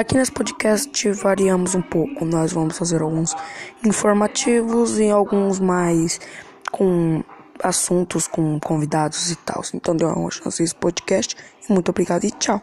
Aqui nesse podcast variamos um pouco. Nós vamos fazer alguns informativos e alguns mais com assuntos com convidados e tal. Então dê uma chance esse podcast. Muito obrigado e tchau.